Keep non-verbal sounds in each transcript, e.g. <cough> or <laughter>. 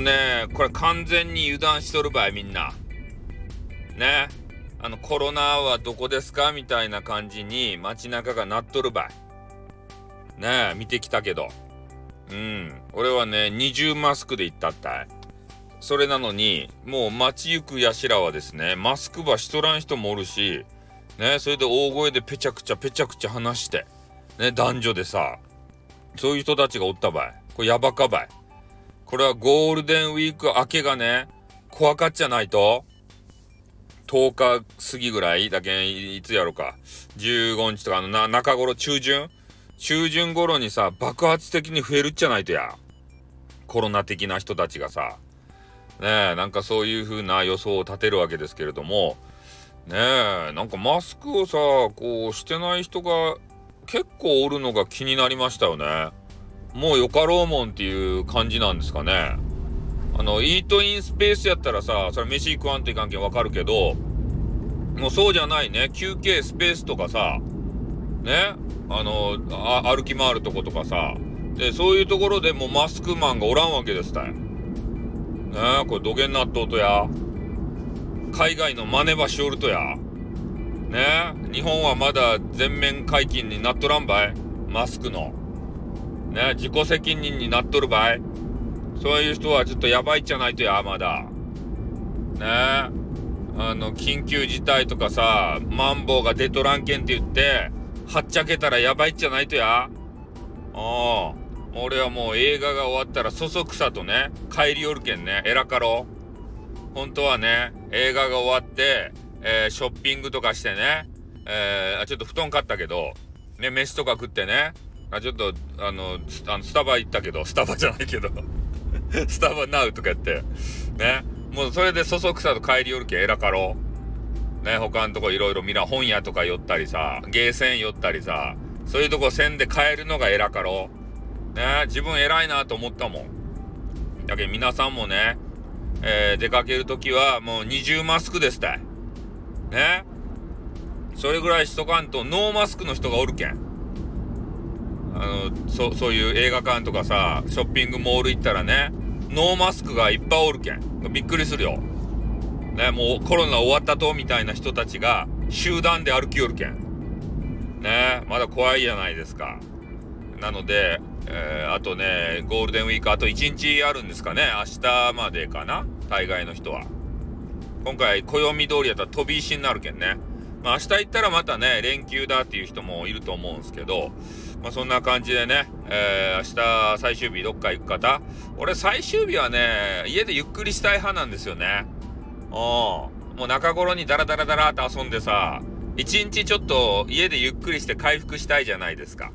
ね、これ完全に油断しとるばい、みんな。ね。あの、コロナはどこですかみたいな感じに街中がなっとるばい。ねえ、見てきたけど。うん。俺はね、二重マスクで行ったったい。それなのに、もう街行くやしらはですね、マスクばしとらん人もおるし、ね、それで大声でぺちゃくちゃぺちゃくちゃ話して、ね、男女でさ、そういう人たちがおったばい。これやばかばい。これはゴールデンウィーク明けがね、怖かっちゃないと、10日過ぎぐらいだけいつやろか。15日とかのな中頃中旬？中旬頃にさ、爆発的に増えるっちゃないとや。コロナ的な人たちがさ。ねえ、なんかそういう風な予想を立てるわけですけれども、ねえ、なんかマスクをさ、こうしてない人が結構おるのが気になりましたよね。もうよかろうもんっていう感じなんですかね。あの、イートインスペースやったらさ、それ飯食わんといかんけんわかるけど、もうそうじゃないね。休憩スペースとかさ、ね、あの、あ歩き回るとことかさ、で、そういうところでもうマスクマンがおらんわけですたい。ねこれ土下になっとうとや。海外の真似ばしおるとや。ね日本はまだ全面解禁になっとらんばい。マスクの。ね自己責任になっとるばい。そういう人はちょっとやばいじゃないとや、まだ。ねあの、緊急事態とかさ、マンボウが出とらんけんって言って、はっちゃけたらやばいっちゃないとや。ああ。俺はもう映画が終わったらそそくさとね、帰り寄るけんね、えらかろ。本当はね、映画が終わって、えー、ショッピングとかしてね、えー、ちょっと布団買ったけど、ね、飯とか食ってね、あちょっと、あの、スタバ行ったけど、スタバじゃないけど <laughs> スタバナウとかやって、ね。もうそれでそそくさと帰り寄るけん、えらかろう。ね、他のとこいろいろ見ら、本屋とか寄ったりさ、ゲーセン寄ったりさ、そういうとこ線で帰るのがえらかろう。ね、自分偉いなと思ったもん。だけど皆さんもね、えー、出かけるときはもう二重マスクですたい。ね。それぐらいしとかんとノーマスクの人がおるけん。あの、そ、そういう映画館とかさ、ショッピングモール行ったらね、ノーマスクがいっぱいおるけん。びっくりするよ。ね、もうコロナ終わったと、みたいな人たちが集団で歩きよるけん。ね、まだ怖いじゃないですか。なので、えー、あとね、ゴールデンウィークあと1日あるんですかね。明日までかな大概の人は。今回、暦通りやったら飛び石になるけんね。まあ、明日行ったらまたね、連休だっていう人もいると思うんですけど、まあ、そんな感じでね、えー、明日最終日どっか行く方、俺最終日はね、家でゆっくりしたい派なんですよね。うん。もう中頃にダラダラダラって遊んでさ、一日ちょっと家でゆっくりして回復したいじゃないですか。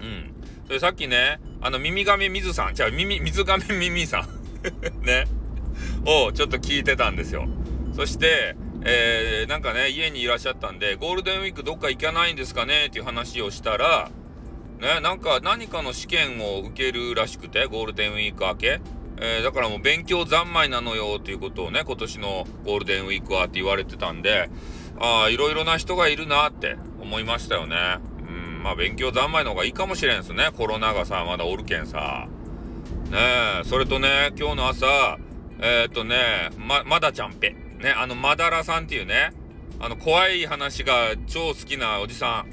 うん。それさっきね、あの、耳亀水さん、じゃあ耳、水亀耳さん <laughs> ね、をちょっと聞いてたんですよ。そして、えー、なんかね、家にいらっしゃったんで、ゴールデンウィークどっか行かないんですかね？っていう話をしたら、ね、なんか何かの試験を受けるらしくて、ゴールデンウィーク明け。えー、だからもう勉強三昧なのよっていうことをね、今年のゴールデンウィークはって言われてたんで、ああ、いろいろな人がいるなって思いましたよね。うん、まあ勉強三昧の方がいいかもしれんすね。コロナがさ、まだおるけんさ。ねえ、それとね、今日の朝、えー、っとね、ま、まだちゃんぺ。ね、あの、まだらさんっていうね、あの、怖い話が超好きなおじさ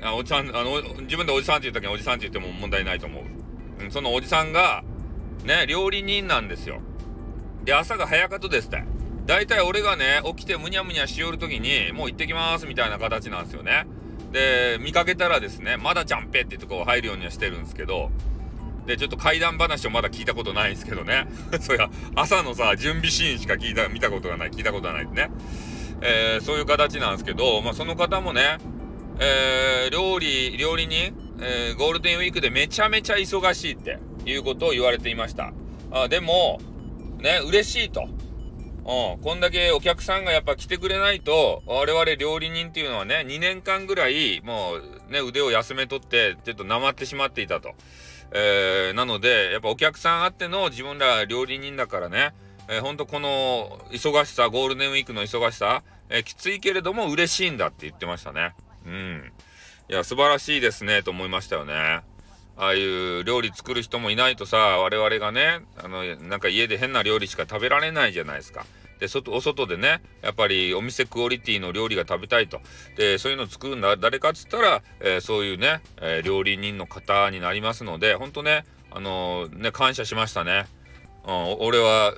ん。あおじさん、あの、自分でおじさんって言ったけど、おじさんって言っても問題ないと思う。うん、そのおじさんが、ね、料理人なんですよ。で、朝が早かとですって。大体俺がね、起きてむにゃむにゃしよるときに、もう行ってきますみたいな形なんですよね。で、見かけたらですね、まだちゃんぺってとこ入るようにはしてるんですけど、で、ちょっと怪談話をまだ聞いたことないんですけどね。<laughs> そりゃ、朝のさ、準備シーンしか聞いた、見たことがない、聞いたことがないってね。えー、そういう形なんですけど、まあ、その方もね、えー、料理、料理人、えー、ゴールデンウィークでめちゃめちゃ忙しいっていうことを言われていました。あでも、ね、嬉しいと。うん、こんだけお客さんがやっぱ来てくれないと、我々料理人っていうのはね、2年間ぐらい、もうね、腕を休めとって、ちょっとなまってしまっていたと。えー、なので、やっぱお客さんあっての自分ら料理人だからね、えー、ほんとこの忙しさ、ゴールデンウィークの忙しさ、えー、きついけれども嬉しいんだって言ってましたね。うん。いや、素晴らしいですね、と思いましたよね。ああいう料理作る人もいないとさ我々がねあのなんか家で変な料理しか食べられないじゃないですか。で外お外でねやっぱりお店クオリティの料理が食べたいと。でそういうのを作るんだ。誰かっつったら、えー、そういうね、えー、料理人の方になりますのでほんとねあのー、ね感謝しましたね。うん、俺は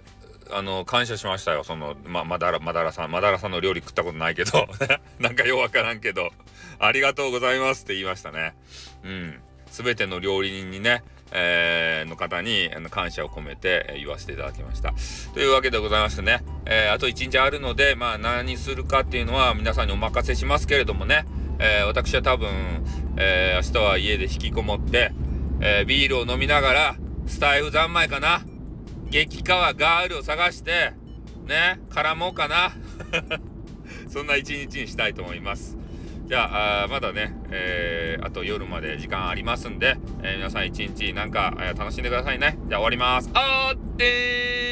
あの感謝しましたよ。そのままだらまだらさんまだらさんの料理食ったことないけど。<laughs> なんかようわからんけど。ありがとうございますって言いましたね。うん。全ての料理人にね、えー、の方に感謝を込めて言わせていただきました。というわけでございましてね、えー、あと1日あるので、まあ何するかっていうのは皆さんにお任せしますけれどもね、えー、私は多分、えー、明日は家で引きこもって、えビールを飲みながら、スタイフ三昧かな激川ガールを探して、ね、絡もうかな。<laughs> そんな一日にしたいと思います。じゃあ、まだね、えー、あと夜まで時間ありますんで、えー、皆さん一日なんか、楽しんでくださいね。じゃあ終わります。あーってー